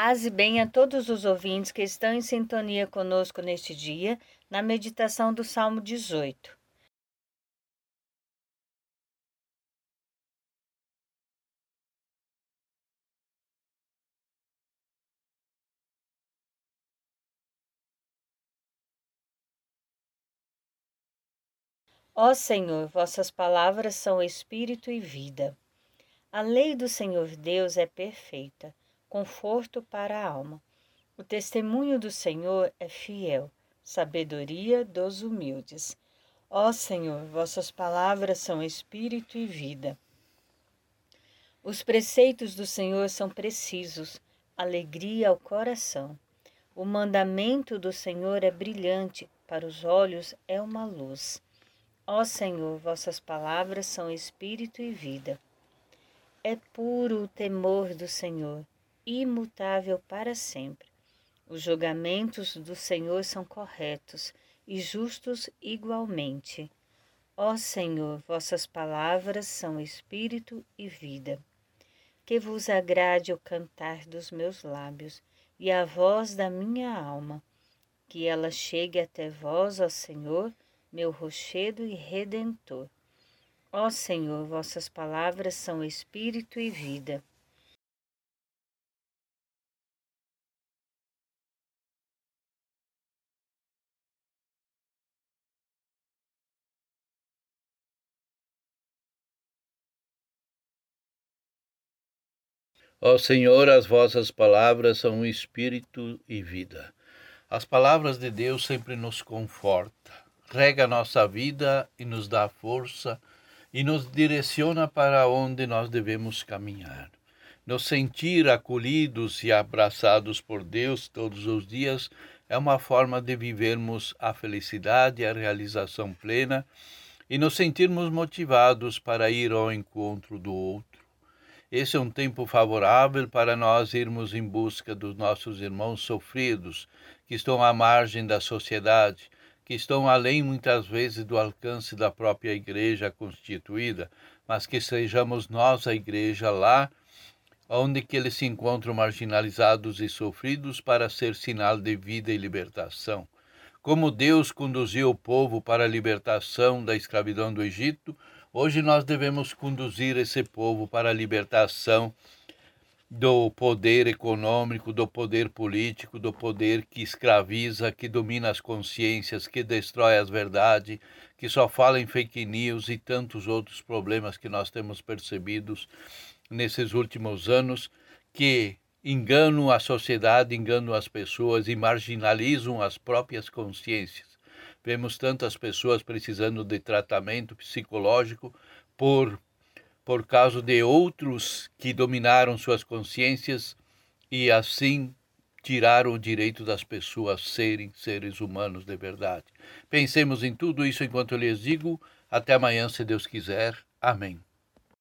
Paz e bem a todos os ouvintes que estão em sintonia conosco neste dia, na meditação do Salmo 18. Ó Senhor, vossas palavras são espírito e vida. A lei do Senhor Deus é perfeita, conforto para a alma. O testemunho do Senhor é fiel, sabedoria dos humildes. Ó Senhor, vossas palavras são espírito e vida. Os preceitos do Senhor são precisos, alegria ao coração. O mandamento do Senhor é brilhante, para os olhos é uma luz. Ó Senhor, vossas palavras são espírito e vida. É puro o temor do Senhor, imutável para sempre. Os julgamentos do Senhor são corretos e justos igualmente. Ó Senhor, vossas palavras são espírito e vida. Que vos agrade o cantar dos meus lábios e a voz da minha alma, que ela chegue até vós, ó Senhor, meu rochedo e redentor. Ó Senhor, vossas palavras são espírito e vida. Ó Senhor, as vossas palavras são espírito e vida. As palavras de Deus sempre nos confortam rega nossa vida e nos dá força e nos direciona para onde nós devemos caminhar. Nos sentir acolhidos e abraçados por Deus todos os dias é uma forma de vivermos a felicidade e a realização plena e nos sentirmos motivados para ir ao encontro do outro. Esse é um tempo favorável para nós irmos em busca dos nossos irmãos sofridos, que estão à margem da sociedade, que estão além muitas vezes do alcance da própria igreja constituída, mas que sejamos nós a igreja lá onde que eles se encontram marginalizados e sofridos para ser sinal de vida e libertação. Como Deus conduziu o povo para a libertação da escravidão do Egito, hoje nós devemos conduzir esse povo para a libertação do poder econômico, do poder político, do poder que escraviza, que domina as consciências, que destrói as verdades, que só fala em fake news e tantos outros problemas que nós temos percebidos nesses últimos anos, que enganam a sociedade, enganam as pessoas e marginalizam as próprias consciências. Vemos tantas pessoas precisando de tratamento psicológico por por causa de outros que dominaram suas consciências e assim tiraram o direito das pessoas serem seres humanos de verdade. Pensemos em tudo isso enquanto eu lhes digo. Até amanhã, se Deus quiser. Amém.